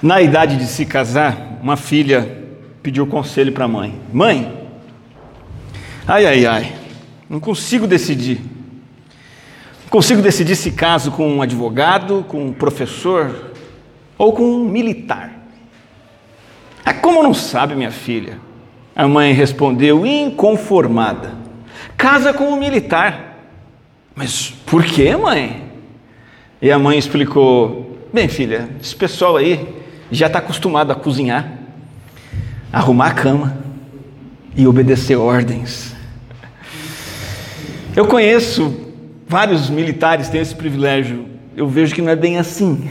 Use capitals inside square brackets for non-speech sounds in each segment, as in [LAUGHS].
Na idade de se casar, uma filha pediu conselho para a mãe: Mãe, ai, ai, ai, não consigo decidir. Não consigo decidir se caso com um advogado, com um professor ou com um militar. Ah, como não sabe, minha filha? A mãe respondeu, inconformada: Casa com um militar. Mas por que, mãe? E a mãe explicou: Bem, filha, esse pessoal aí já está acostumado a cozinhar, arrumar a cama e obedecer ordens. Eu conheço vários militares têm esse privilégio. Eu vejo que não é bem assim.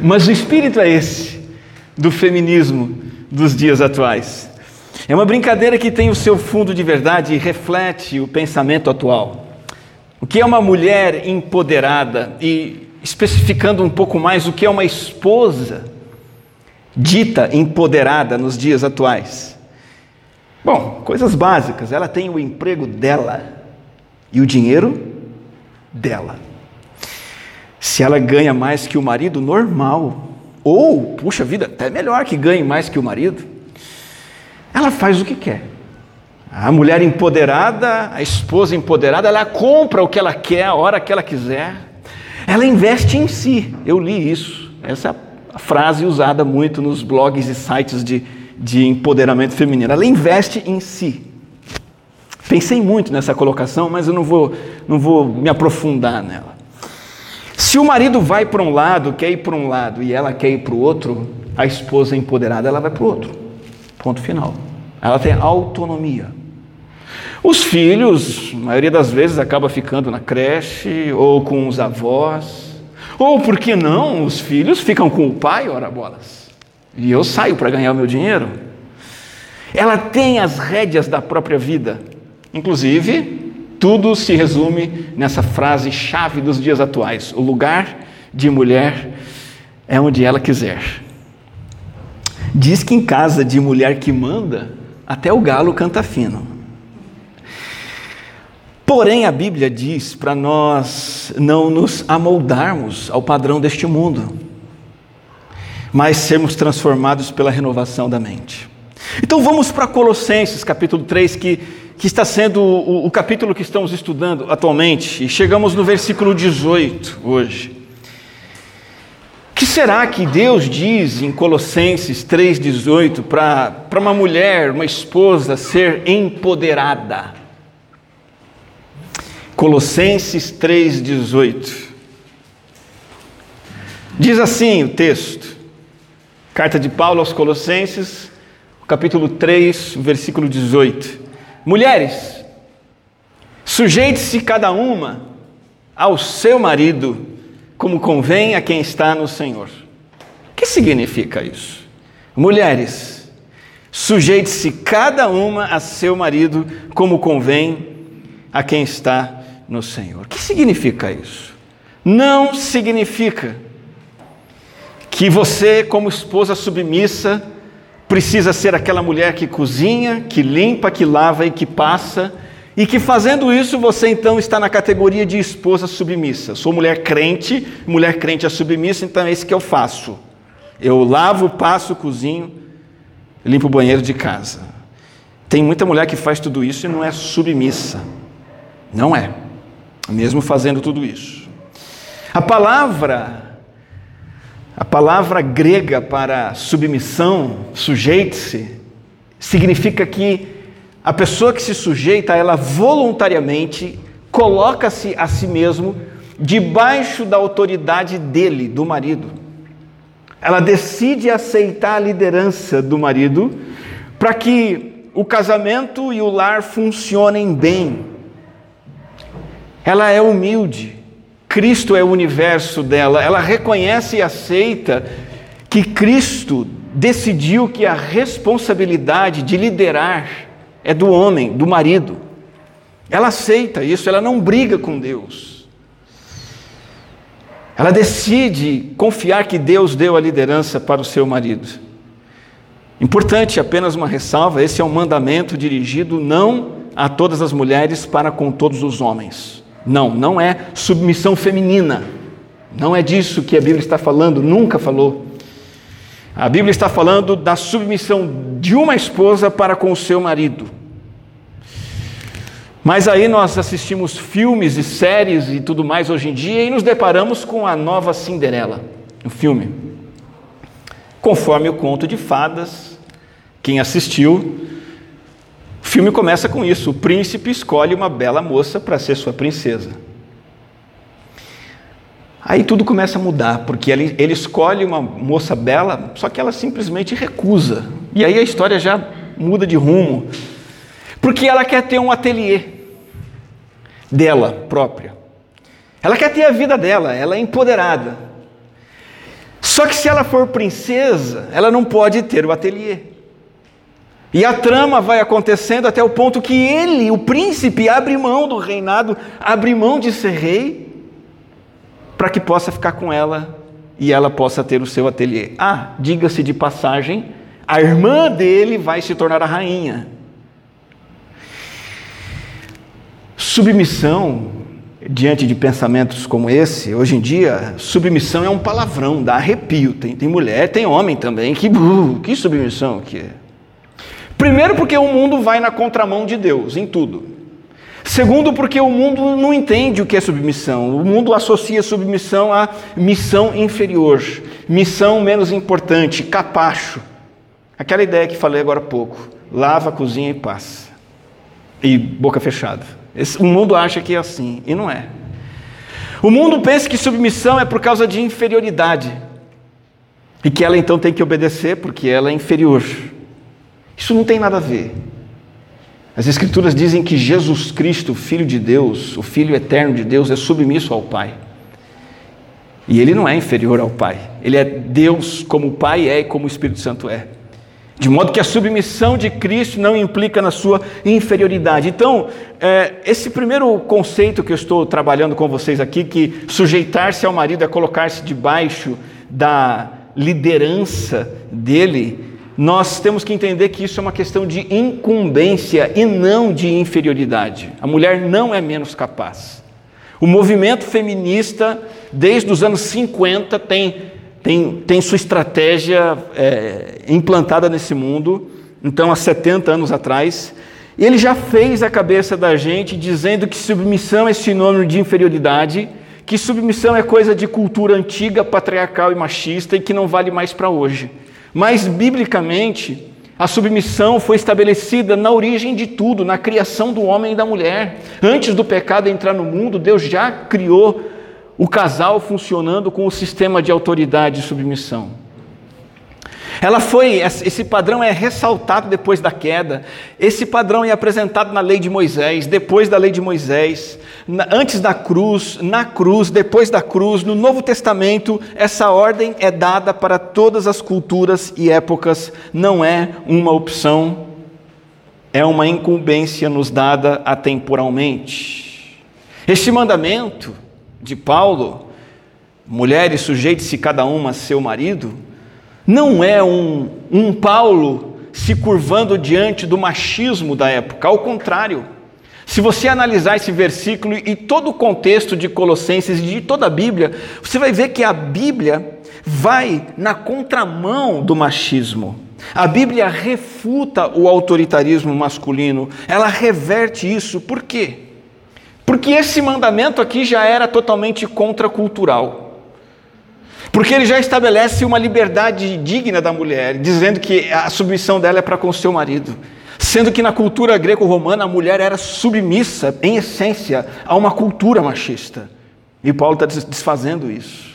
Mas o espírito é esse do feminismo dos dias atuais. É uma brincadeira que tem o seu fundo de verdade e reflete o pensamento atual. O que é uma mulher empoderada e especificando um pouco mais o que é uma esposa dita empoderada nos dias atuais. Bom, coisas básicas. Ela tem o emprego dela e o dinheiro dela. Se ela ganha mais que o marido, normal. Ou, puxa vida, até melhor que ganhe mais que o marido. Ela faz o que quer. A mulher empoderada, a esposa empoderada, ela compra o que ela quer, a hora que ela quiser. Ela investe em si. Eu li isso. Essa é a frase usada muito nos blogs e sites de, de empoderamento feminino. Ela investe em si. Pensei muito nessa colocação, mas eu não vou, não vou me aprofundar nela. Se o marido vai para um lado, quer ir para um lado e ela quer ir para o outro, a esposa empoderada ela vai para o outro. Ponto final. Ela tem autonomia. Os filhos, a maioria das vezes, acaba ficando na creche ou com os avós. Ou, por que não, os filhos ficam com o pai, ora bolas. E eu saio para ganhar o meu dinheiro. Ela tem as rédeas da própria vida. Inclusive, tudo se resume nessa frase chave dos dias atuais: o lugar de mulher é onde ela quiser. Diz que em casa de mulher que manda, até o galo canta fino. Porém, a Bíblia diz para nós não nos amoldarmos ao padrão deste mundo, mas sermos transformados pela renovação da mente. Então vamos para Colossenses capítulo 3, que, que está sendo o, o capítulo que estamos estudando atualmente, e chegamos no versículo 18 hoje que será que Deus diz em Colossenses 3,18 para uma mulher, uma esposa, ser empoderada? Colossenses 3,18. Diz assim o texto, carta de Paulo aos Colossenses, capítulo 3, versículo 18. Mulheres, sujeite-se cada uma ao seu marido como convém a quem está no Senhor. O que significa isso? Mulheres, sujeite-se cada uma a seu marido como convém a quem está no Senhor. O que significa isso? Não significa que você, como esposa submissa, precisa ser aquela mulher que cozinha, que limpa, que lava e que passa e que fazendo isso você então está na categoria de esposa submissa. Sou mulher crente, mulher crente é submissa, então é isso que eu faço. Eu lavo, passo, cozinho, limpo o banheiro de casa. Tem muita mulher que faz tudo isso e não é submissa. Não é. Mesmo fazendo tudo isso. A palavra a palavra grega para submissão, sujeite-se, significa que a pessoa que se sujeita, ela voluntariamente coloca-se a si mesmo debaixo da autoridade dele, do marido. Ela decide aceitar a liderança do marido para que o casamento e o lar funcionem bem. Ela é humilde. Cristo é o universo dela. Ela reconhece e aceita que Cristo decidiu que a responsabilidade de liderar é do homem, do marido. Ela aceita isso, ela não briga com Deus. Ela decide confiar que Deus deu a liderança para o seu marido. Importante, apenas uma ressalva: esse é um mandamento dirigido não a todas as mulheres para com todos os homens. Não, não é submissão feminina. Não é disso que a Bíblia está falando, nunca falou. A Bíblia está falando da submissão de uma esposa para com o seu marido. Mas aí nós assistimos filmes e séries e tudo mais hoje em dia e nos deparamos com a nova Cinderela, o filme. Conforme o conto de fadas, quem assistiu, o filme começa com isso: o príncipe escolhe uma bela moça para ser sua princesa. Aí tudo começa a mudar, porque ele, ele escolhe uma moça bela, só que ela simplesmente recusa. E aí a história já muda de rumo. Porque ela quer ter um ateliê dela própria. Ela quer ter a vida dela, ela é empoderada. Só que se ela for princesa, ela não pode ter o ateliê. E a trama vai acontecendo até o ponto que ele, o príncipe, abre mão do reinado, abre mão de ser rei para que possa ficar com ela e ela possa ter o seu ateliê. Ah, diga-se de passagem, a irmã dele vai se tornar a rainha. Submissão diante de pensamentos como esse, hoje em dia, submissão é um palavrão, dá arrepio. Tem, tem mulher, tem homem também. Que, que submissão que é? Primeiro, porque o mundo vai na contramão de Deus em tudo. Segundo, porque o mundo não entende o que é submissão. O mundo associa submissão a missão inferior, missão menos importante, capacho. Aquela ideia que falei agora há pouco: lava, cozinha e passa. E boca fechada. Esse, o mundo acha que é assim, e não é. O mundo pensa que submissão é por causa de inferioridade. E que ela então tem que obedecer porque ela é inferior. Isso não tem nada a ver. As Escrituras dizem que Jesus Cristo, Filho de Deus, o Filho eterno de Deus, é submisso ao Pai. E ele não é inferior ao Pai. Ele é Deus como o Pai é e como o Espírito Santo é. De modo que a submissão de Cristo não implica na sua inferioridade. Então, é, esse primeiro conceito que eu estou trabalhando com vocês aqui, que sujeitar-se ao marido é colocar-se debaixo da liderança dele, nós temos que entender que isso é uma questão de incumbência e não de inferioridade. A mulher não é menos capaz. O movimento feminista, desde os anos 50, tem, tem, tem sua estratégia é, implantada nesse mundo. Então, há 70 anos atrás, ele já fez a cabeça da gente dizendo que submissão é sinônimo de inferioridade, que submissão é coisa de cultura antiga, patriarcal e machista e que não vale mais para hoje. Mas, biblicamente, a submissão foi estabelecida na origem de tudo, na criação do homem e da mulher. Antes do pecado entrar no mundo, Deus já criou o casal funcionando com o sistema de autoridade e submissão. Ela foi, esse padrão é ressaltado depois da queda. Esse padrão é apresentado na lei de Moisés, depois da lei de Moisés, antes da cruz, na cruz, depois da cruz, no Novo Testamento, essa ordem é dada para todas as culturas e épocas, não é uma opção, é uma incumbência nos dada atemporalmente. Este mandamento de Paulo, mulheres sujeite-se cada uma a seu marido, não é um, um Paulo se curvando diante do machismo da época, ao contrário. Se você analisar esse versículo e todo o contexto de Colossenses e de toda a Bíblia, você vai ver que a Bíblia vai na contramão do machismo. A Bíblia refuta o autoritarismo masculino, ela reverte isso. Por quê? Porque esse mandamento aqui já era totalmente contracultural. Porque ele já estabelece uma liberdade digna da mulher, dizendo que a submissão dela é para com o seu marido. Sendo que na cultura greco-romana a mulher era submissa, em essência, a uma cultura machista. E Paulo está desfazendo isso.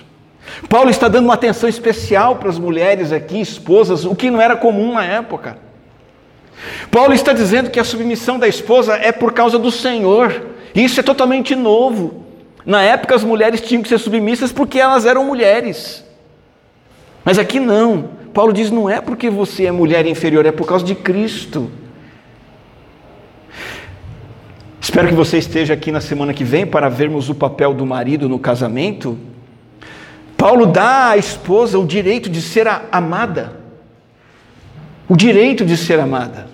Paulo está dando uma atenção especial para as mulheres aqui, esposas, o que não era comum na época. Paulo está dizendo que a submissão da esposa é por causa do Senhor. Isso é totalmente novo. Na época as mulheres tinham que ser submissas porque elas eram mulheres. Mas aqui não. Paulo diz: não é porque você é mulher inferior, é por causa de Cristo. Espero que você esteja aqui na semana que vem para vermos o papel do marido no casamento. Paulo dá à esposa o direito de ser amada. O direito de ser amada.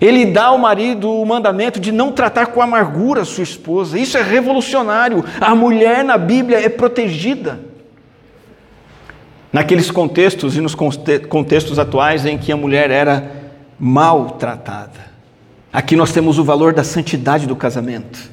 Ele dá ao marido o mandamento de não tratar com amargura sua esposa. Isso é revolucionário. A mulher na Bíblia é protegida. naqueles contextos e nos contextos atuais em que a mulher era maltratada. Aqui nós temos o valor da santidade do casamento.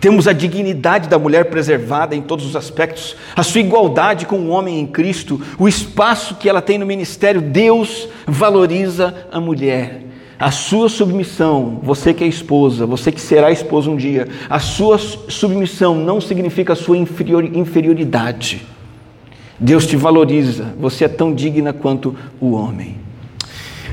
Temos a dignidade da mulher preservada em todos os aspectos, a sua igualdade com o homem em Cristo, o espaço que ela tem no ministério. Deus valoriza a mulher. A sua submissão, você que é esposa, você que será esposa um dia, a sua submissão não significa a sua inferioridade. Deus te valoriza, você é tão digna quanto o homem.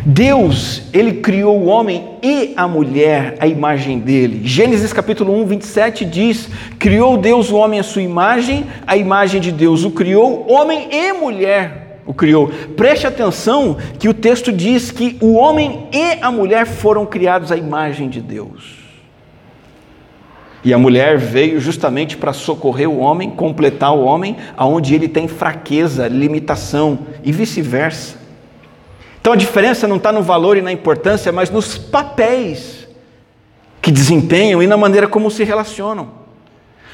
Deus, ele criou o homem e a mulher à imagem dele. Gênesis capítulo 1, 27 diz: Criou Deus o homem à sua imagem, a imagem de Deus o criou, homem e mulher o criou. Preste atenção que o texto diz que o homem e a mulher foram criados à imagem de Deus. E a mulher veio justamente para socorrer o homem, completar o homem, aonde ele tem fraqueza, limitação e vice-versa. Então a diferença não está no valor e na importância, mas nos papéis que desempenham e na maneira como se relacionam.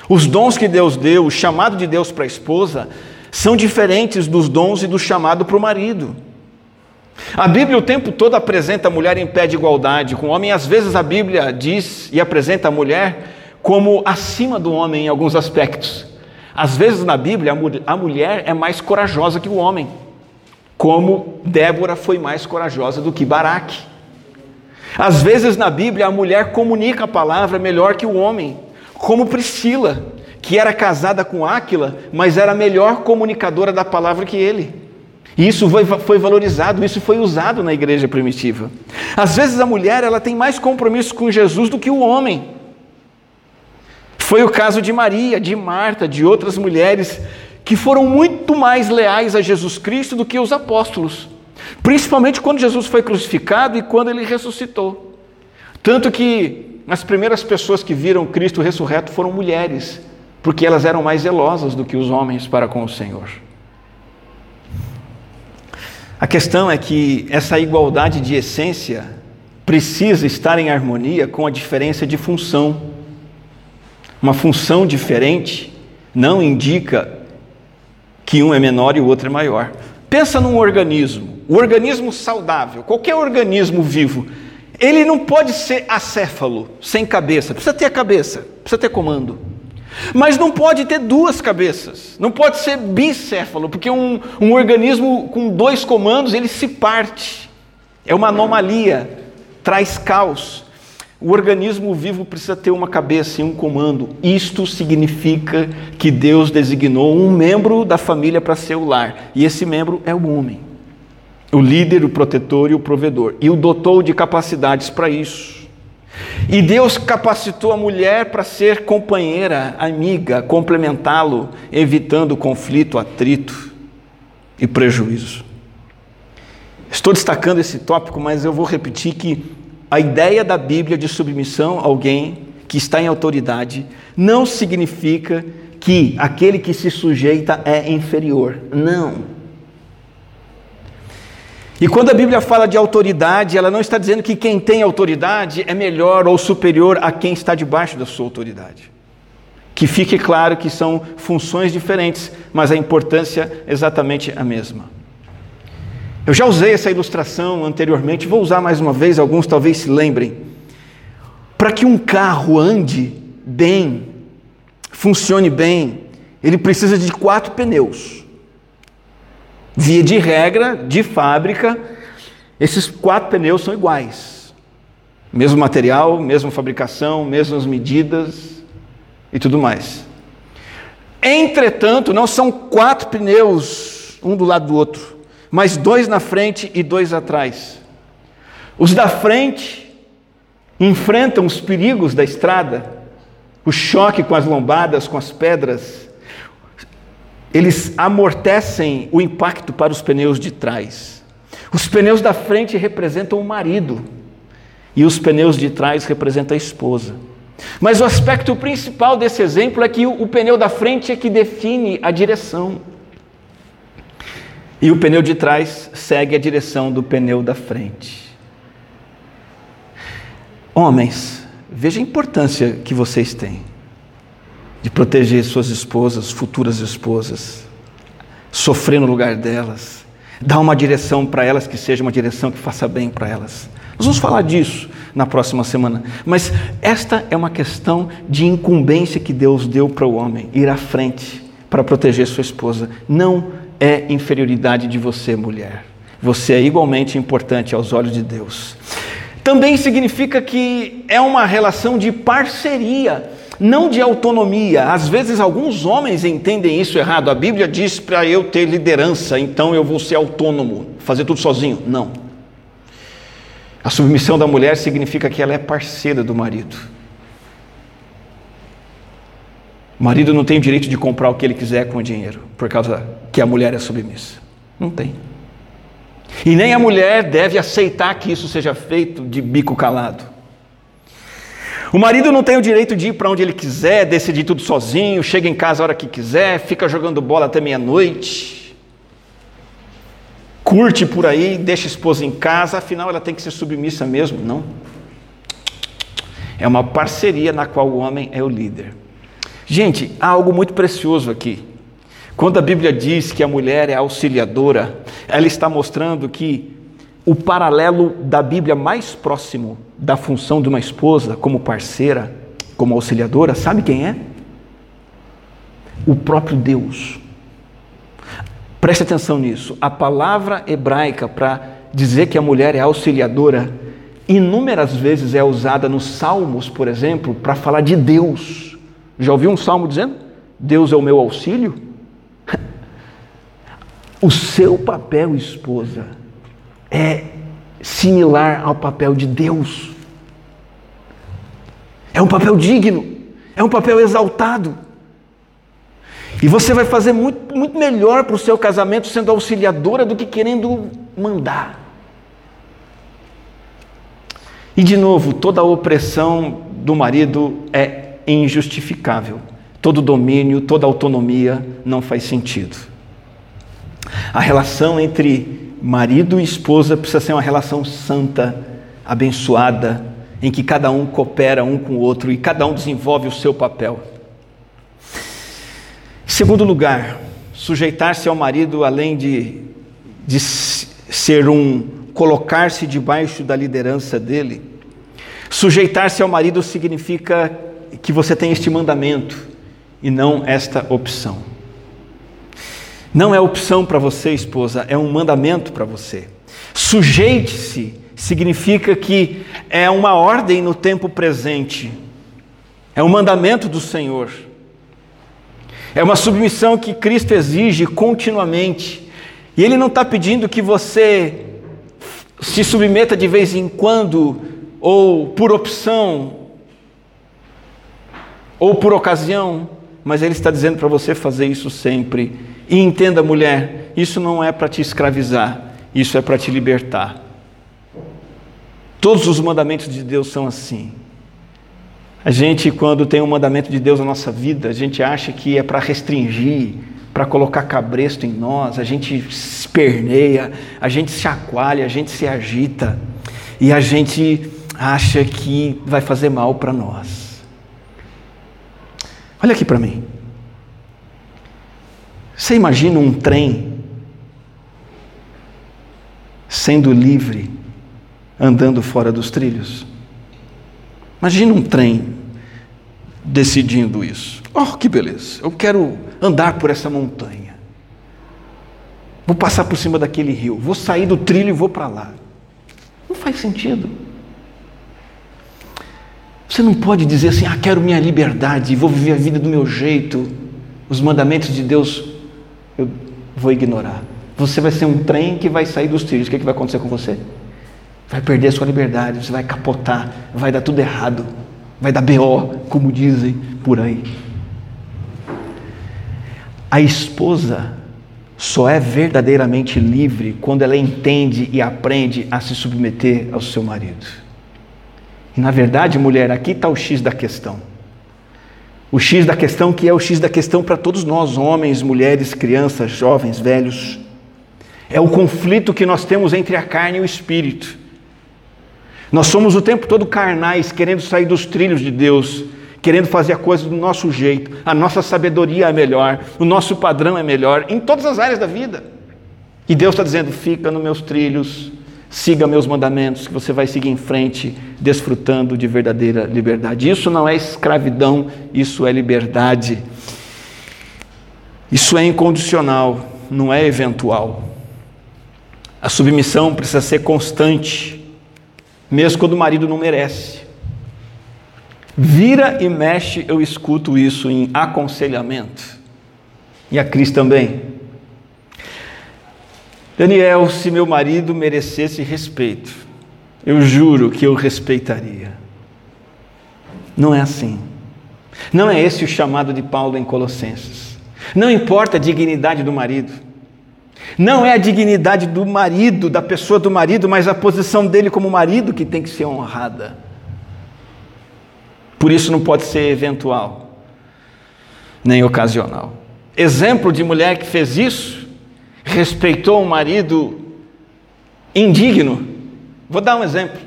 Os dons que Deus deu, o chamado de Deus para a esposa, são diferentes dos dons e do chamado para o marido. A Bíblia o tempo todo apresenta a mulher em pé de igualdade com o homem, às vezes a Bíblia diz e apresenta a mulher como acima do homem em alguns aspectos. Às vezes na Bíblia a mulher é mais corajosa que o homem como Débora foi mais corajosa do que Baraque. Às vezes na Bíblia a mulher comunica a palavra melhor que o homem, como Priscila, que era casada com Áquila, mas era melhor comunicadora da palavra que ele. E isso foi, foi, valorizado, isso foi usado na igreja primitiva. Às vezes a mulher ela tem mais compromisso com Jesus do que o homem. Foi o caso de Maria, de Marta, de outras mulheres que foram muito mais leais a Jesus Cristo do que os apóstolos, principalmente quando Jesus foi crucificado e quando ele ressuscitou. Tanto que as primeiras pessoas que viram Cristo ressurreto foram mulheres, porque elas eram mais zelosas do que os homens para com o Senhor. A questão é que essa igualdade de essência precisa estar em harmonia com a diferença de função. Uma função diferente não indica que um é menor e o outro é maior. Pensa num organismo, o organismo saudável, qualquer organismo vivo, ele não pode ser acéfalo, sem cabeça, precisa ter a cabeça, precisa ter comando. Mas não pode ter duas cabeças, não pode ser bicéfalo, porque um, um organismo com dois comandos ele se parte, é uma anomalia, traz caos. O organismo vivo precisa ter uma cabeça e um comando. Isto significa que Deus designou um membro da família para ser o lar, e esse membro é o homem. O líder, o protetor e o provedor. E o dotou de capacidades para isso. E Deus capacitou a mulher para ser companheira, amiga, complementá-lo, evitando conflito, atrito e prejuízo. Estou destacando esse tópico, mas eu vou repetir que a ideia da Bíblia de submissão a alguém que está em autoridade não significa que aquele que se sujeita é inferior. Não. E quando a Bíblia fala de autoridade, ela não está dizendo que quem tem autoridade é melhor ou superior a quem está debaixo da sua autoridade. Que fique claro que são funções diferentes, mas a importância é exatamente a mesma. Eu já usei essa ilustração anteriormente, vou usar mais uma vez, alguns talvez se lembrem. Para que um carro ande bem, funcione bem, ele precisa de quatro pneus. Via de regra, de fábrica, esses quatro pneus são iguais. Mesmo material, mesma fabricação, mesmas medidas e tudo mais. Entretanto, não são quatro pneus um do lado do outro mas dois na frente e dois atrás. Os da frente enfrentam os perigos da estrada, o choque com as lombadas, com as pedras. Eles amortecem o impacto para os pneus de trás. Os pneus da frente representam o marido e os pneus de trás representam a esposa. Mas o aspecto principal desse exemplo é que o, pneu da frente é que define a direção. E o pneu de trás segue a direção do pneu da frente. Homens, veja a importância que vocês têm de proteger suas esposas, futuras esposas. sofrer no lugar delas, dar uma direção para elas que seja uma direção que faça bem para elas. Nós vamos falar disso na próxima semana, mas esta é uma questão de incumbência que Deus deu para o homem, ir à frente para proteger sua esposa. Não é inferioridade de você, mulher. Você é igualmente importante aos olhos de Deus. Também significa que é uma relação de parceria, não de autonomia. Às vezes alguns homens entendem isso errado. A Bíblia diz para eu ter liderança, então eu vou ser autônomo, fazer tudo sozinho. Não. A submissão da mulher significa que ela é parceira do marido. O marido não tem o direito de comprar o que ele quiser com o dinheiro, por causa que a mulher é submissa. Não tem. E nem a mulher deve aceitar que isso seja feito de bico calado. O marido não tem o direito de ir para onde ele quiser, decidir tudo sozinho, chega em casa a hora que quiser, fica jogando bola até meia-noite, curte por aí, deixa a esposa em casa, afinal ela tem que ser submissa mesmo. Não. É uma parceria na qual o homem é o líder. Gente, há algo muito precioso aqui. Quando a Bíblia diz que a mulher é auxiliadora, ela está mostrando que o paralelo da Bíblia mais próximo da função de uma esposa como parceira, como auxiliadora, sabe quem é? O próprio Deus. Preste atenção nisso. A palavra hebraica para dizer que a mulher é auxiliadora, inúmeras vezes é usada nos Salmos, por exemplo, para falar de Deus. Já ouviu um salmo dizendo? Deus é o meu auxílio? [LAUGHS] O seu papel, esposa, é similar ao papel de Deus. É um papel digno, é um papel exaltado. E você vai fazer muito, muito melhor para o seu casamento sendo auxiliadora do que querendo mandar. E de novo, toda a opressão do marido é injustificável. Todo domínio, toda autonomia não faz sentido. A relação entre marido e esposa precisa ser uma relação santa, abençoada, em que cada um coopera um com o outro e cada um desenvolve o seu papel. Segundo lugar, sujeitar-se ao marido, além de, de ser um colocar-se debaixo da liderança dele, sujeitar-se ao marido significa que você tem este mandamento e não esta opção. Não é opção para você, esposa, é um mandamento para você. Sujeite-se significa que é uma ordem no tempo presente, é um mandamento do Senhor, é uma submissão que Cristo exige continuamente, e Ele não está pedindo que você se submeta de vez em quando, ou por opção, ou por ocasião, mas Ele está dizendo para você fazer isso sempre e entenda, mulher, isso não é para te escravizar, isso é para te libertar. Todos os mandamentos de Deus são assim. A gente, quando tem um mandamento de Deus na nossa vida, a gente acha que é para restringir, para colocar cabresto em nós, a gente esperneia, a gente se chacoalha, a gente se agita e a gente acha que vai fazer mal para nós. Olha aqui para mim. Você imagina um trem sendo livre, andando fora dos trilhos? Imagina um trem decidindo isso. Oh, que beleza! Eu quero andar por essa montanha. Vou passar por cima daquele rio. Vou sair do trilho e vou para lá. Não faz sentido. Você não pode dizer assim: ah, quero minha liberdade, vou viver a vida do meu jeito. Os mandamentos de Deus eu vou ignorar. Você vai ser um trem que vai sair dos trilhos. O que, é que vai acontecer com você? Vai perder a sua liberdade, você vai capotar, vai dar tudo errado, vai dar BO, como dizem por aí. A esposa só é verdadeiramente livre quando ela entende e aprende a se submeter ao seu marido. E na verdade, mulher, aqui está o X da questão. O X da questão que é o X da questão para todos nós, homens, mulheres, crianças, jovens, velhos. É o conflito que nós temos entre a carne e o espírito. Nós somos o tempo todo carnais, querendo sair dos trilhos de Deus, querendo fazer a coisa do nosso jeito, a nossa sabedoria é melhor, o nosso padrão é melhor, em todas as áreas da vida. E Deus está dizendo: fica nos meus trilhos, siga meus mandamentos, que você vai seguir em frente, desfrutando de verdadeira liberdade. Isso não é escravidão, isso é liberdade. Isso é incondicional, não é eventual. A submissão precisa ser constante, mesmo quando o marido não merece. Vira e mexe, eu escuto isso em aconselhamento. E a Cris também. Daniel, se meu marido merecesse respeito, eu juro que eu respeitaria. Não é assim. Não é esse o chamado de Paulo em Colossenses. Não importa a dignidade do marido. Não é a dignidade do marido, da pessoa do marido, mas a posição dele como marido que tem que ser honrada. Por isso não pode ser eventual, nem ocasional. Exemplo de mulher que fez isso respeitou um marido indigno. Vou dar um exemplo.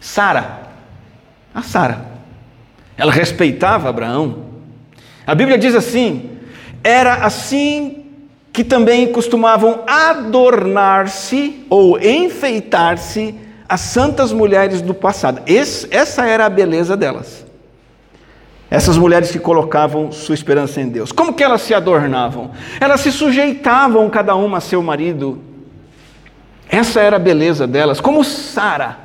Sara. A Sara. Ela respeitava Abraão. A Bíblia diz assim: era assim que também costumavam adornar-se ou enfeitar-se as santas mulheres do passado. Esse, essa era a beleza delas. Essas mulheres que colocavam sua esperança em Deus. Como que elas se adornavam? Elas se sujeitavam cada uma a seu marido. Essa era a beleza delas, como Sara,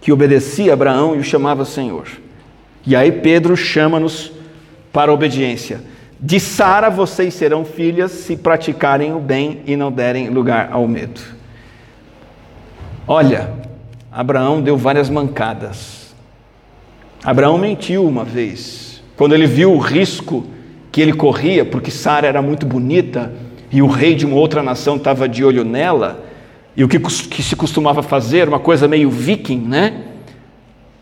que obedecia a Abraão e o chamava Senhor. E aí Pedro chama-nos para a obediência. De Sara vocês serão filhas se praticarem o bem e não derem lugar ao medo. Olha, Abraão deu várias mancadas Abraão mentiu uma vez, quando ele viu o risco que ele corria, porque Sara era muito bonita e o rei de uma outra nação estava de olho nela, e o que, que, se costumava fazer, uma coisa meio viking, né?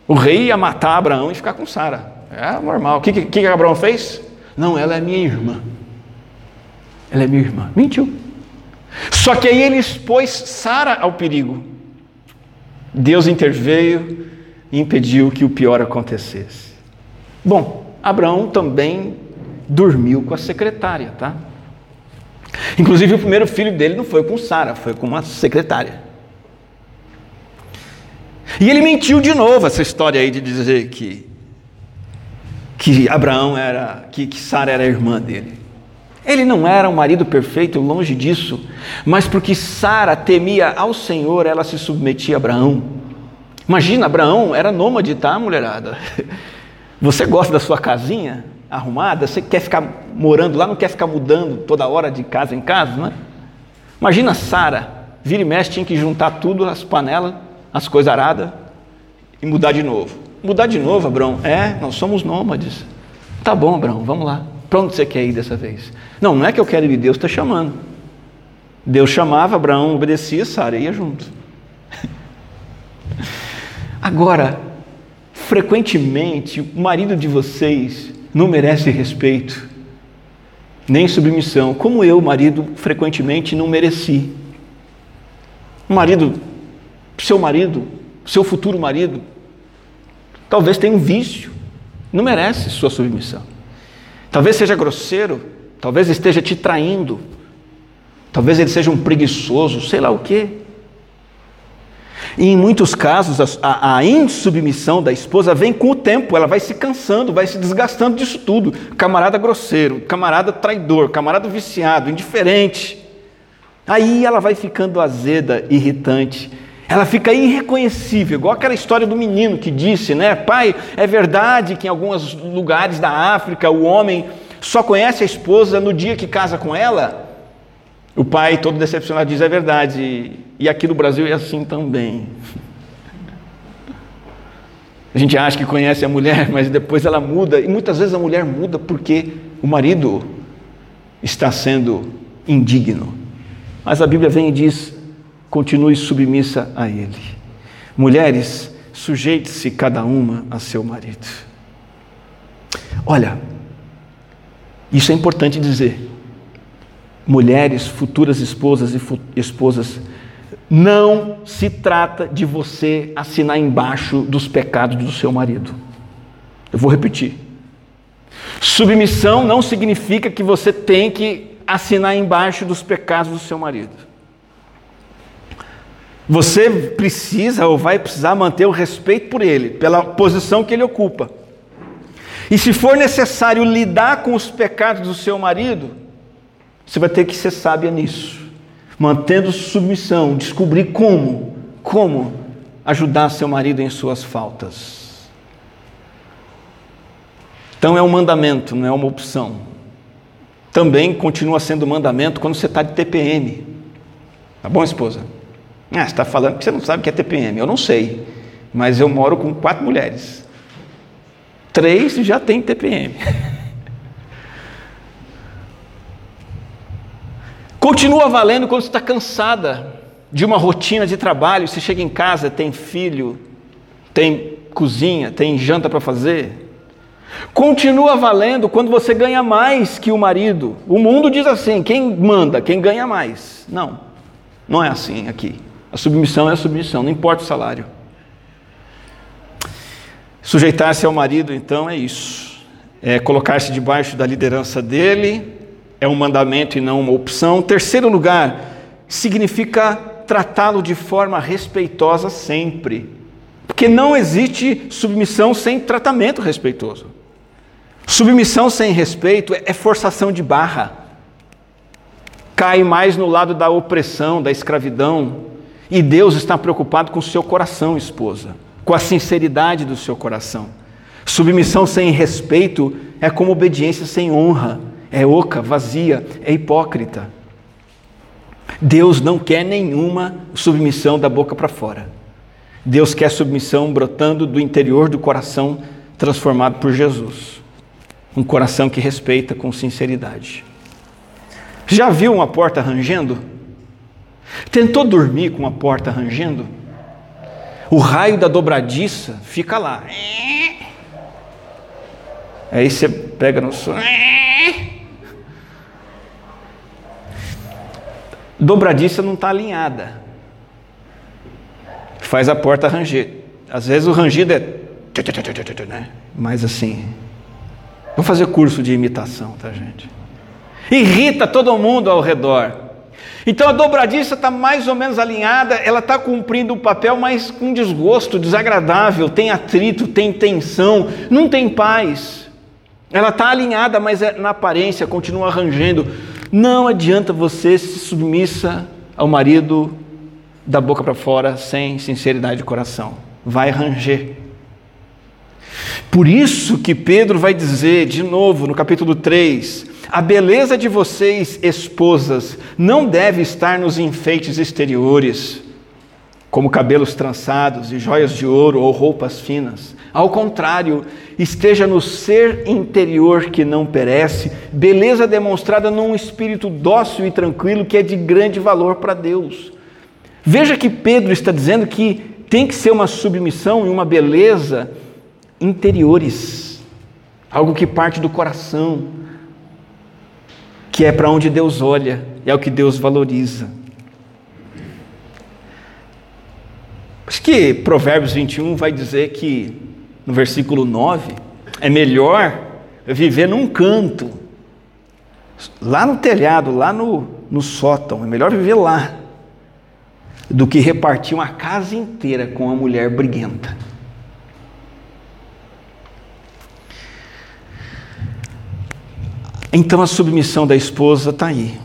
O rei ia matar Abraão e ficar com Sara. É normal. O que, que, que Abraão fez? Não, ela é minha irmã. Ela é minha irmã. Mentiu. Só que aí ele expôs Sara ao perigo. Deus interveio, e impediu que o pior acontecesse. Bom, Abraão também dormiu com a secretária, tá? Inclusive o primeiro filho dele não foi com Sara, foi com uma secretária. E ele mentiu de novo essa história aí de dizer que que Abraão era que, que Sara era irmã dele. Ele não era um marido perfeito, longe disso, mas porque Sara temia ao Senhor, ela se submetia a Abraão. Imagina, Abraão era nômade, tá, mulherada? [LAUGHS] Você gosta da sua casinha arrumada? Você quer ficar morando lá, não quer ficar mudando toda hora de casa em casa, né? Imagina Sara, vira e mexe, tinha que juntar tudo, as panelas, as coisas aradas e mudar de novo. Mudar de novo, Abraão? É, nós somos nômades. Tá bom, Abraão, vamos lá. Para onde você quer ir dessa vez? Não, não é que eu quero ir, Deus está chamando. Deus chamava, Abraão obedecia, Sara ia junto. [LAUGHS] Agora, frequentemente, o marido de vocês não merece respeito, nem submissão, como eu, marido, frequentemente não mereci. O marido, seu marido, seu futuro marido, talvez tenha um vício, não merece sua submissão. Talvez seja grosseiro, talvez esteja te traindo, talvez ele seja um preguiçoso, sei lá o quê. E em muitos casos, a, a, insubmissão da esposa vem com o tempo, ela vai se cansando, vai se desgastando disso tudo. Camarada grosseiro, camarada traidor, camarada viciado, indiferente. Aí ela vai ficando azeda, irritante. Ela fica irreconhecível, igual aquela história do menino que disse, né? Pai, é verdade que em alguns lugares da África o homem só conhece a esposa no dia que casa com ela? O pai, todo decepcionado, diz: É verdade, e aqui no Brasil é assim também. A gente acha que conhece a mulher, mas depois ela muda, e muitas vezes a mulher muda porque o marido está sendo indigno. Mas a Bíblia vem e diz: continue submissa a ele. Mulheres, sujeite-se cada uma a seu marido. Olha, isso é importante dizer mulheres, futuras esposas e esposas, não se trata de você assinar embaixo dos pecados do seu marido. Eu vou repetir. Submissão não significa que você tem que assinar embaixo dos pecados do seu marido. Você precisa ou vai precisar manter o respeito por ele, pela posição que ele ocupa. E se for necessário lidar com os pecados do seu marido, você vai ter que ser sábia nisso, mantendo submissão, descobrir como, como ajudar seu marido em suas faltas. Então é um mandamento, não é uma opção. Também continua sendo mandamento quando você está de TPM. Tá bom, esposa? Ah, você está falando que você não sabe o que é TPM. Eu não sei, mas eu moro com quatro mulheres. Três já tem TPM. [LAUGHS] Continua valendo quando você está cansada de uma rotina de trabalho. Você chega em casa, tem filho, tem cozinha, tem janta para fazer. Continua valendo quando você ganha mais que o marido. O mundo diz assim: quem manda, quem ganha mais. Não, não é assim aqui. A submissão é a submissão, não importa o salário. Sujeitar-se ao marido, então, é isso. É colocar-se debaixo da liderança dele, é um mandamento e não uma opção. Terceiro lugar, significa tratá-lo de forma respeitosa sempre. Porque não existe submissão sem tratamento respeitoso. Submissão sem respeito é forçação de barra. Cai mais no lado da opressão, da escravidão, e Deus está preocupado com o seu coração, esposa, com a sinceridade do seu coração. Submissão sem respeito é como obediência sem honra, é oca, vazia, é hipócrita. Deus não quer nenhuma submissão da boca para fora. Deus quer submissão brotando do interior do coração transformado por Jesus. Um coração que respeita com sinceridade. Já viu uma porta rangendo? Tentou dormir com a porta rangendo? O raio da dobradiça fica lá. Aí você pega no sono. Dobradiça não está alinhada. Faz a porta ranger. Às vezes o rangido é. Né? Mas assim. Vou fazer curso de imitação, tá, gente? Irrita todo mundo ao redor. Então a dobradiça está mais ou menos alinhada, ela está cumprindo o papel, mas com desgosto, desagradável, tem atrito, tem tensão, não tem paz. Ela está alinhada, mas é, na aparência continua arranjando. Não adianta você se submissa ao marido da boca para fora sem sinceridade de coração. Vai ranger. Por isso que Pedro vai dizer de novo no capítulo 3: a beleza de vocês, esposas, não deve estar nos enfeites exteriores, como cabelos trançados e joias de ouro ou roupas finas. Ao contrário, esteja no ser interior que não perece, beleza demonstrada num espírito dócil e tranquilo que é de grande valor para Deus. Veja que Pedro está dizendo que tem que ser uma submissão e uma beleza interiores, algo que parte do coração, que é para onde Deus olha, é o que Deus valoriza. Acho que Provérbios 21 vai dizer que, no versículo 9, é melhor viver num canto, lá no telhado, lá no, no sótão, é melhor viver lá, do que repartir uma casa inteira com uma mulher briguenta. Então a submissão da esposa está aí.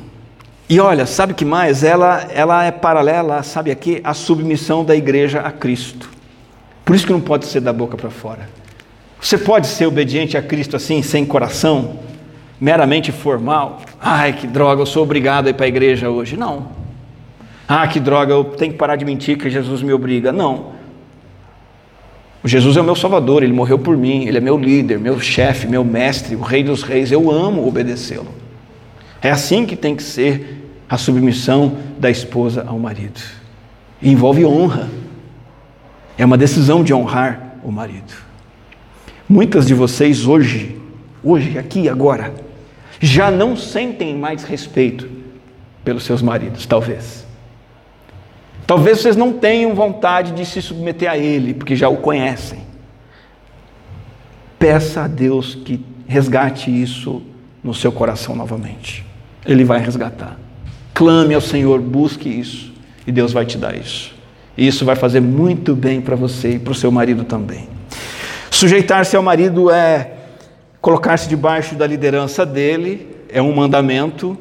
E olha, sabe que mais? Ela, ela é paralela, sabe aqui, à submissão da igreja a Cristo. Por isso que não pode ser da boca para fora. Você pode ser obediente a Cristo assim, sem coração, meramente formal. Ai, que droga, eu sou obrigado a ir para a igreja hoje. Não. Ah, que droga, eu tenho que parar de mentir que Jesus me obriga. Não. Jesus é o meu Salvador, ele morreu por mim, ele é meu líder, meu chefe, meu mestre, o Rei dos Reis. Eu amo obedecê-lo. É assim que tem que ser a submissão da esposa ao marido. E envolve honra. É uma decisão de honrar o marido. Muitas de vocês hoje, hoje, aqui, agora, já não sentem mais respeito pelos seus maridos, talvez. Talvez vocês não tenham vontade de se submeter a Ele, porque já o conhecem. Peça a Deus que resgate isso no seu coração novamente. Ele vai resgatar. Clame ao Senhor, busque isso, e Deus vai te dar isso. E isso vai fazer muito bem para você e para o seu marido também. Sujeitar-se ao marido é colocar-se debaixo da liderança dele, é um mandamento,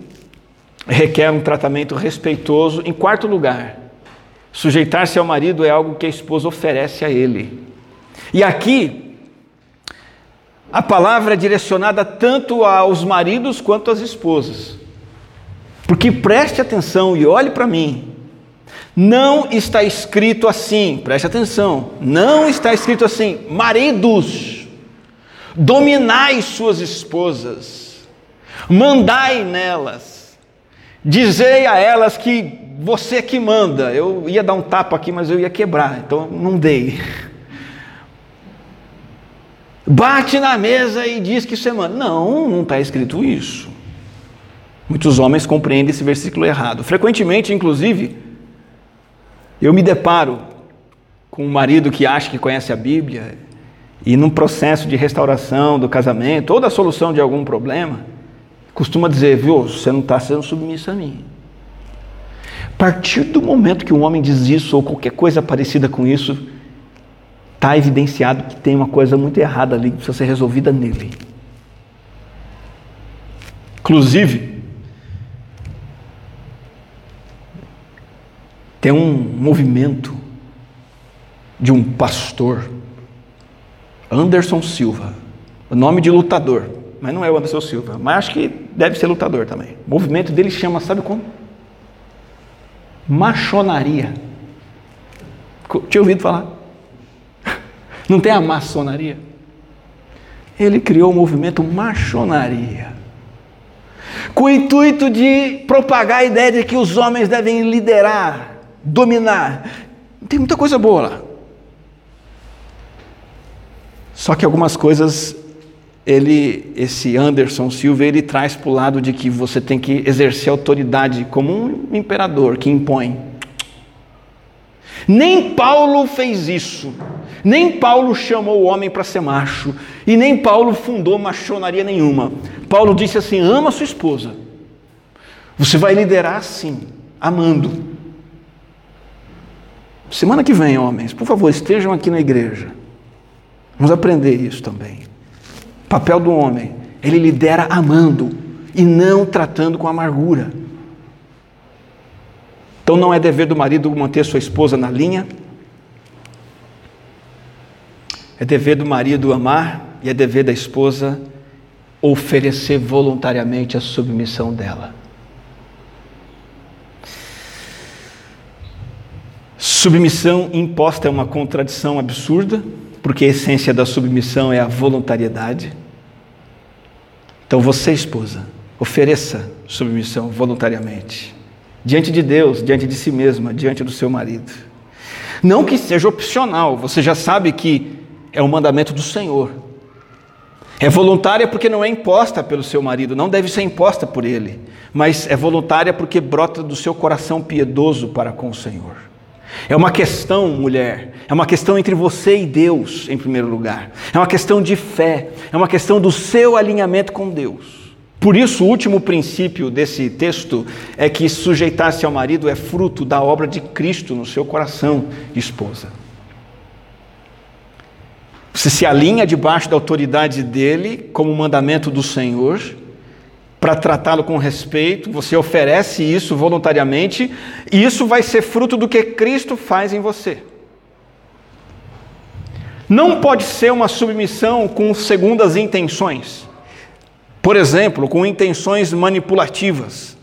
requer um tratamento respeitoso. Em quarto lugar, sujeitar-se ao marido é algo que a esposa oferece a ele. E aqui, a palavra é direcionada tanto aos maridos quanto às esposas. Porque preste atenção e olhe para mim. Não está escrito assim, preste atenção, não está escrito assim, maridos, dominai suas esposas, mandai nelas, dizei a elas que você que manda. Eu ia dar um tapa aqui, mas eu ia quebrar, então não dei. Bate na mesa e diz que você manda. Não, não está escrito isso. Muitos homens compreendem esse versículo errado. Frequentemente, inclusive, eu me deparo com um marido que acha que conhece a Bíblia e, num processo de restauração do casamento ou da solução de algum problema, costuma dizer: Viu, você não está sendo submisso a mim. A partir do momento que um homem diz isso ou qualquer coisa parecida com isso, está evidenciado que tem uma coisa muito errada ali que precisa ser resolvida nele. Inclusive, Tem um movimento de um pastor, Anderson Silva, nome de lutador, mas não é o Anderson Silva, mas acho que deve ser lutador também. O movimento dele chama, sabe como? Machonaria. Tinha ouvido falar? [LAUGHS] Não tem a maçonaria? Ele criou o movimento machonaria com o intuito de propagar a ideia de que os homens devem liderar dominar. Tem muita coisa boa lá. Só que algumas coisas ele, esse Anderson Silva, ele traz para o lado de que você tem que exercer autoridade como um imperador que impõe. Nem Paulo fez isso. Nem Paulo chamou o homem para ser macho. E nem Paulo fundou machonaria nenhuma. Paulo disse assim: ama sua esposa. Você vai liderar assim, amando. Semana que vem, homens, por favor, estejam aqui na igreja. Vamos aprender isso também. O papel do homem, ele lidera amando e não tratando com amargura. Então não é dever do marido manter sua esposa na linha. É dever do marido amar e é dever da esposa oferecer voluntariamente a submissão dela. Submissão imposta é uma contradição absurda, porque a essência da submissão é a voluntariedade. Então você, esposa, ofereça submissão voluntariamente, diante de Deus, diante de si mesma, diante do seu marido. Não que seja opcional, você já sabe que é um mandamento do Senhor. É voluntária porque não é imposta pelo seu marido, não deve ser imposta por ele, mas é voluntária porque brota do seu coração piedoso para com o Senhor. É uma questão, mulher, é uma questão entre você e Deus, em primeiro lugar. É uma questão de fé, é uma questão do seu alinhamento com Deus. Por isso, o último princípio desse texto é que sujeitar-se ao marido é fruto da obra de Cristo no seu coração, esposa. Você se alinha debaixo da autoridade dele, como mandamento do Senhor, para tratá-lo com respeito, você oferece isso voluntariamente, e isso vai ser fruto do que Cristo faz em você. Não pode ser uma submissão com segundas intenções. Por exemplo, com intenções manipulativas.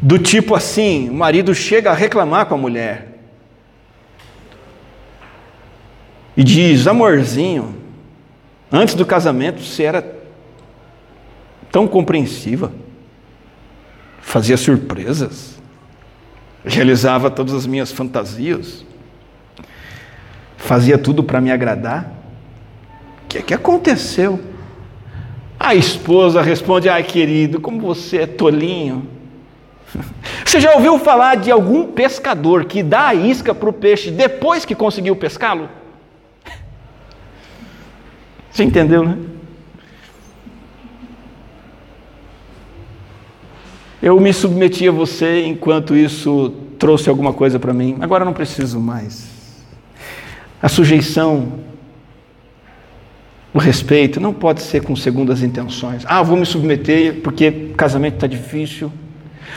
Do tipo assim, o marido chega a reclamar com a mulher. E diz: Amorzinho, antes do casamento você era tão compreensiva, fazia surpresas, realizava todas as minhas fantasias, fazia tudo para me agradar. O que, é que aconteceu? A esposa responde: Ai, querido, como você é tolinho. [LAUGHS] Você já ouviu falar de algum pescador que dá a isca para o peixe depois que conseguiu pescá-lo? [LAUGHS] Você entendeu, né? Eu me submeti a você enquanto isso trouxe alguma coisa para mim. Agora não preciso mais. A sujeição, o respeito, não pode ser com segundas intenções. Ah, vou me submeter porque casamento está difícil.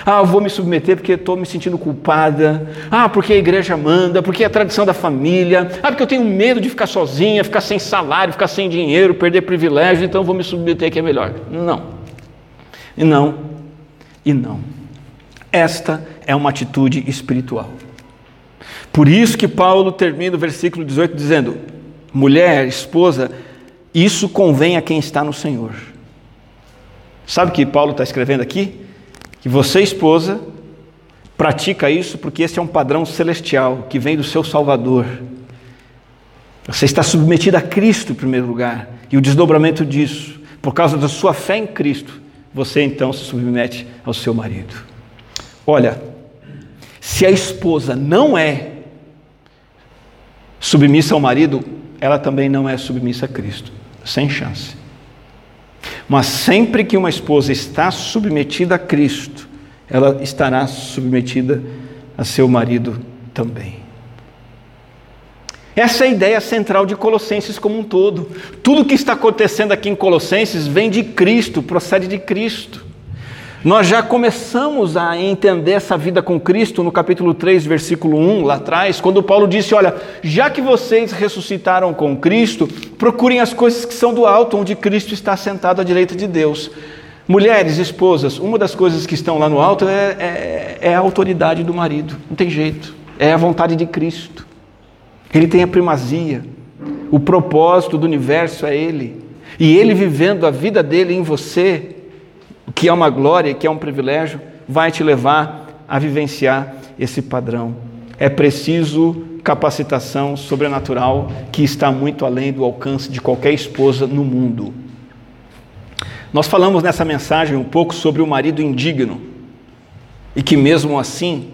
Ah, vou me submeter porque estou me sentindo culpada. Ah, porque a igreja manda, porque é a tradição da família. Ah, porque eu tenho medo de ficar sozinha, ficar sem salário, ficar sem dinheiro, perder privilégio, então vou me submeter que é melhor. Não. E não. E não. Esta é uma atitude espiritual. Por isso que Paulo termina o versículo 18 dizendo: mulher, esposa, isso convém a quem está no Senhor. Sabe o que Paulo está escrevendo aqui? Que você, esposa, pratica isso porque esse é um padrão celestial que vem do seu Salvador. Você está submetida a Cristo em primeiro lugar, e o desdobramento disso, por causa da sua fé em Cristo, você então se submete ao seu marido. Olha, se a esposa não é submissa ao marido, ela também não é submissa a Cristo, sem chance. Mas sempre que uma esposa está submetida a Cristo, ela estará submetida a seu marido também. Essa é a ideia central de Colossenses como um todo. Tudo que está acontecendo aqui em Colossenses vem de Cristo, procede de Cristo. Nós já começamos a entender essa vida com Cristo no capítulo 3, versículo 1, lá atrás, quando Paulo disse: Olha, já que vocês ressuscitaram com Cristo, procurem as coisas que são do alto, onde Cristo está sentado à direita de Deus. Mulheres, esposas, uma das coisas que estão lá no alto é, é, é a autoridade do marido, não tem jeito, é a vontade de Cristo. Ele tem a primazia, o propósito do universo é Ele, e Ele vivendo a vida dele em você que é uma glória, que é um privilégio, vai te levar a vivenciar esse padrão. É preciso capacitação sobrenatural que está muito além do alcance de qualquer esposa no mundo. Nós falamos nessa mensagem um pouco sobre o marido indigno e que mesmo assim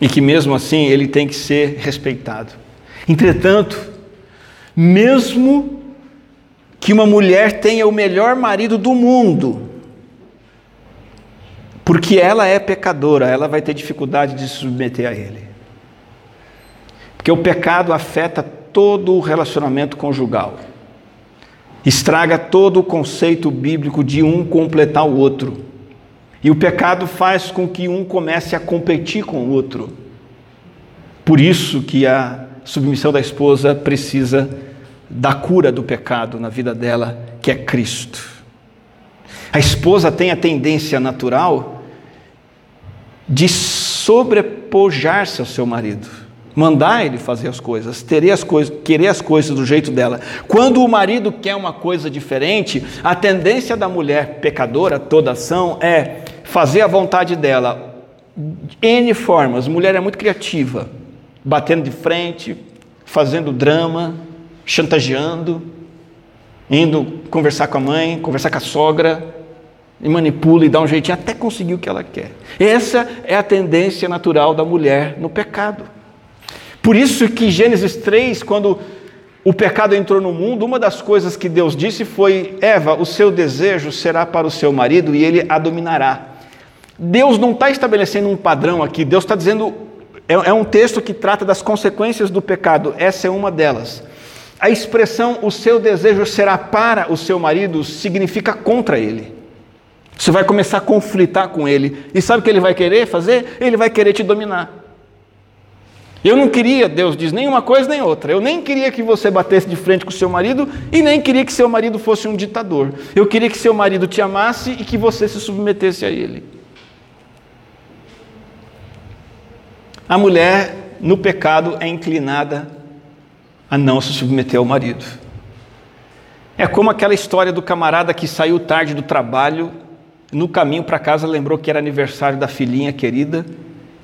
e que mesmo assim ele tem que ser respeitado. Entretanto, mesmo que uma mulher tenha o melhor marido do mundo, porque ela é pecadora, ela vai ter dificuldade de se submeter a ele. Porque o pecado afeta todo o relacionamento conjugal, estraga todo o conceito bíblico de um completar o outro. E o pecado faz com que um comece a competir com o outro. Por isso que a submissão da esposa precisa da cura do pecado na vida dela, que é Cristo. A esposa tem a tendência natural de sobrepujar-se ao seu marido, mandar ele fazer as coisas, ter as coisas, querer as coisas do jeito dela. Quando o marido quer uma coisa diferente, a tendência da mulher pecadora, toda ação, é fazer a vontade dela. N formas, mulher é muito criativa, batendo de frente, fazendo drama, chantageando, indo conversar com a mãe, conversar com a sogra, e manipula e dá um jeitinho até conseguir o que ela quer. Essa é a tendência natural da mulher no pecado. Por isso que Gênesis 3, quando o pecado entrou no mundo, uma das coisas que Deus disse foi: Eva, o seu desejo será para o seu marido e ele a dominará. Deus não está estabelecendo um padrão aqui, Deus está dizendo. É, é um texto que trata das consequências do pecado, essa é uma delas. A expressão o seu desejo será para o seu marido significa contra ele. Você vai começar a conflitar com ele. E sabe o que ele vai querer fazer? Ele vai querer te dominar. Eu não queria, Deus diz, nem uma coisa nem outra. Eu nem queria que você batesse de frente com seu marido e nem queria que seu marido fosse um ditador. Eu queria que seu marido te amasse e que você se submetesse a ele. A mulher no pecado é inclinada a não se submeter ao marido. É como aquela história do camarada que saiu tarde do trabalho, no caminho para casa lembrou que era aniversário da filhinha querida,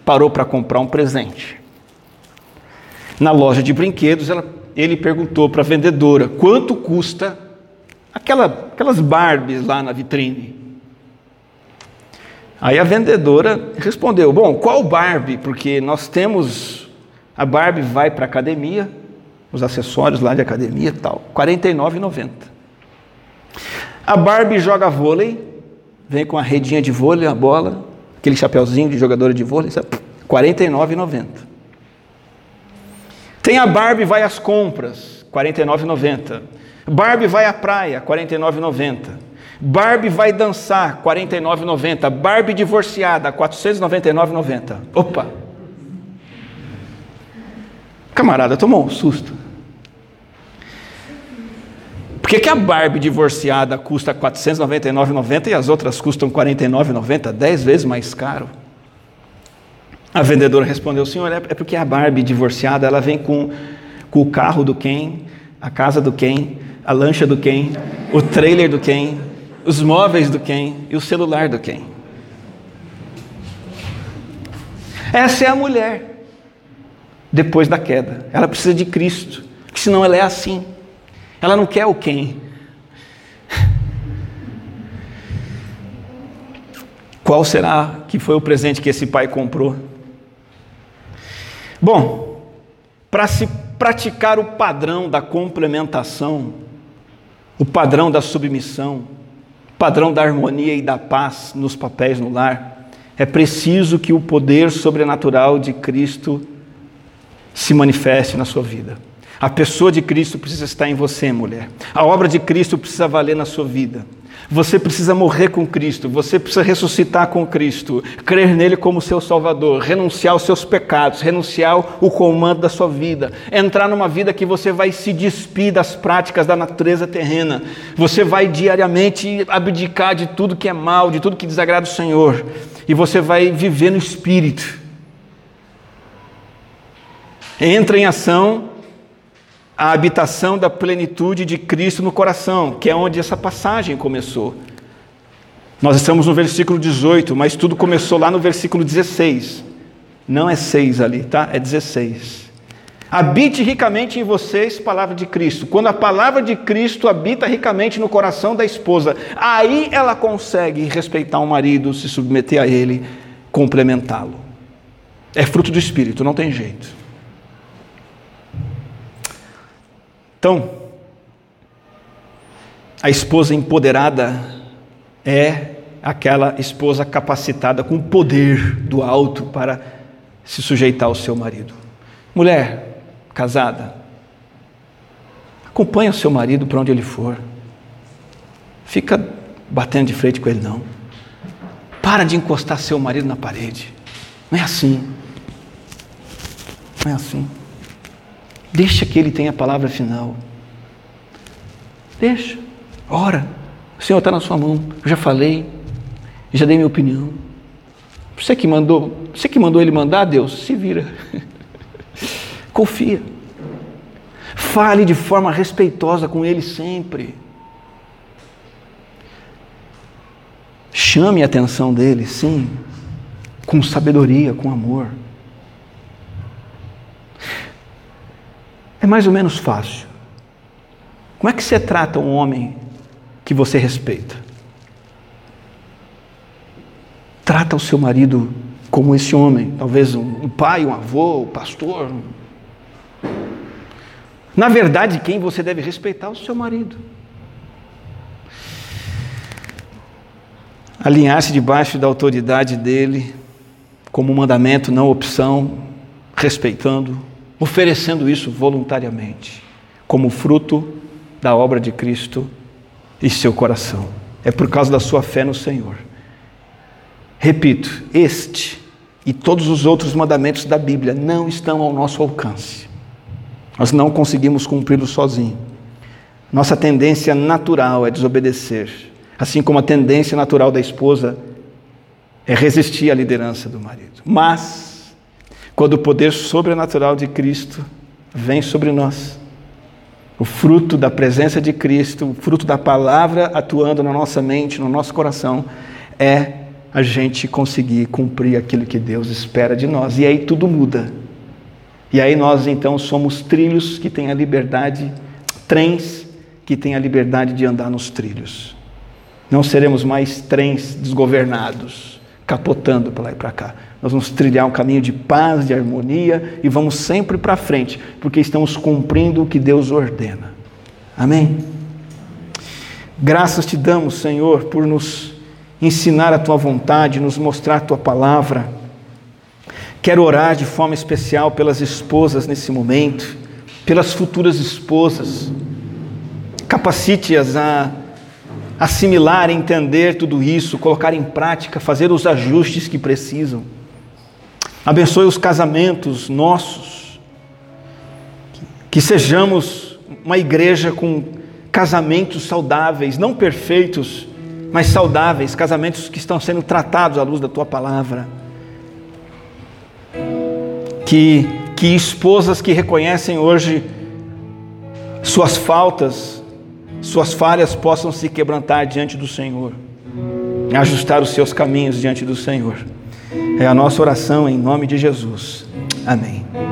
parou para comprar um presente. Na loja de brinquedos, ela, ele perguntou para a vendedora quanto custa aquela, aquelas Barbies lá na vitrine. Aí a vendedora respondeu: Bom, qual Barbie? Porque nós temos. A Barbie vai para a academia, os acessórios lá de academia e tal. R$ 49,90. A Barbie joga vôlei, vem com a redinha de vôlei, a bola, aquele chapeuzinho de jogadora de vôlei? R$ 49,90. Tem a Barbie vai às compras, R$ 49,90. Barbie vai à praia, R$ 49,90. Barbie vai dançar, R$ 49,90. Barbie divorciada, R$ 499,90. Opa! Camarada tomou um susto. Por que, que a Barbie divorciada custa R$ 499,90 e as outras custam R$ 49,90? 10 vezes mais caro. A vendedora respondeu, senhor, é, é porque a Barbie divorciada, ela vem com, com o carro do quem, a casa do quem, a lancha do quem, o trailer do quem, os móveis do quem e o celular do quem. Essa é a mulher depois da queda. Ela precisa de Cristo, senão ela é assim. Ela não quer o quem. Qual será que foi o presente que esse pai comprou? Bom, para se praticar o padrão da complementação, o padrão da submissão, padrão da harmonia e da paz nos papéis no lar, é preciso que o poder sobrenatural de Cristo se manifeste na sua vida. A pessoa de Cristo precisa estar em você, mulher. A obra de Cristo precisa valer na sua vida. Você precisa morrer com Cristo, você precisa ressuscitar com Cristo, crer nele como seu Salvador, renunciar aos seus pecados, renunciar o comando da sua vida, entrar numa vida que você vai se despir das práticas da natureza terrena, você vai diariamente abdicar de tudo que é mal, de tudo que desagrada o Senhor, e você vai viver no Espírito. Entra em ação a habitação da plenitude de Cristo no coração, que é onde essa passagem começou. Nós estamos no versículo 18, mas tudo começou lá no versículo 16. Não é 6 ali, tá? É 16. Habite ricamente em vocês, palavra de Cristo. Quando a palavra de Cristo habita ricamente no coração da esposa, aí ela consegue respeitar o marido, se submeter a ele, complementá-lo. É fruto do Espírito, não tem jeito. Então, a esposa empoderada é aquela esposa capacitada com o poder do alto para se sujeitar ao seu marido. Mulher casada, acompanha o seu marido para onde ele for. Fica batendo de frente com ele não. Para de encostar seu marido na parede. Não é assim. Não é assim. Deixa que ele tenha a palavra final. Deixa. Ora. O Senhor está na sua mão. Eu já falei. Já dei minha opinião. Você que mandou, você que mandou ele mandar, Deus, se vira. [LAUGHS] Confia. Fale de forma respeitosa com ele sempre. Chame a atenção dele, sim, com sabedoria, com amor. É mais ou menos fácil. Como é que você trata um homem que você respeita? Trata o seu marido como esse homem, talvez um pai, um avô, um pastor. Na verdade, quem você deve respeitar é o seu marido. Alinhar-se debaixo da autoridade dele, como mandamento, não opção, respeitando oferecendo isso voluntariamente, como fruto da obra de Cristo e seu coração. É por causa da sua fé no Senhor. Repito, este e todos os outros mandamentos da Bíblia não estão ao nosso alcance. Nós não conseguimos cumpri-los sozinhos. Nossa tendência natural é desobedecer, assim como a tendência natural da esposa é resistir à liderança do marido. Mas quando o poder sobrenatural de Cristo vem sobre nós. O fruto da presença de Cristo, o fruto da palavra atuando na nossa mente, no nosso coração, é a gente conseguir cumprir aquilo que Deus espera de nós. E aí tudo muda. E aí nós então somos trilhos que têm a liberdade, trens que têm a liberdade de andar nos trilhos. Não seremos mais trens desgovernados capotando para lá e para cá. Nós vamos trilhar um caminho de paz, de harmonia e vamos sempre para frente, porque estamos cumprindo o que Deus ordena. Amém? Graças te damos, Senhor, por nos ensinar a tua vontade, nos mostrar a tua palavra. Quero orar de forma especial pelas esposas nesse momento, pelas futuras esposas. Capacite-as a assimilar, entender tudo isso, colocar em prática, fazer os ajustes que precisam. Abençoe os casamentos nossos, que sejamos uma igreja com casamentos saudáveis, não perfeitos, mas saudáveis, casamentos que estão sendo tratados à luz da tua palavra. Que, que esposas que reconhecem hoje suas faltas, suas falhas possam se quebrantar diante do Senhor, ajustar os seus caminhos diante do Senhor. É a nossa oração em nome de Jesus. Amém.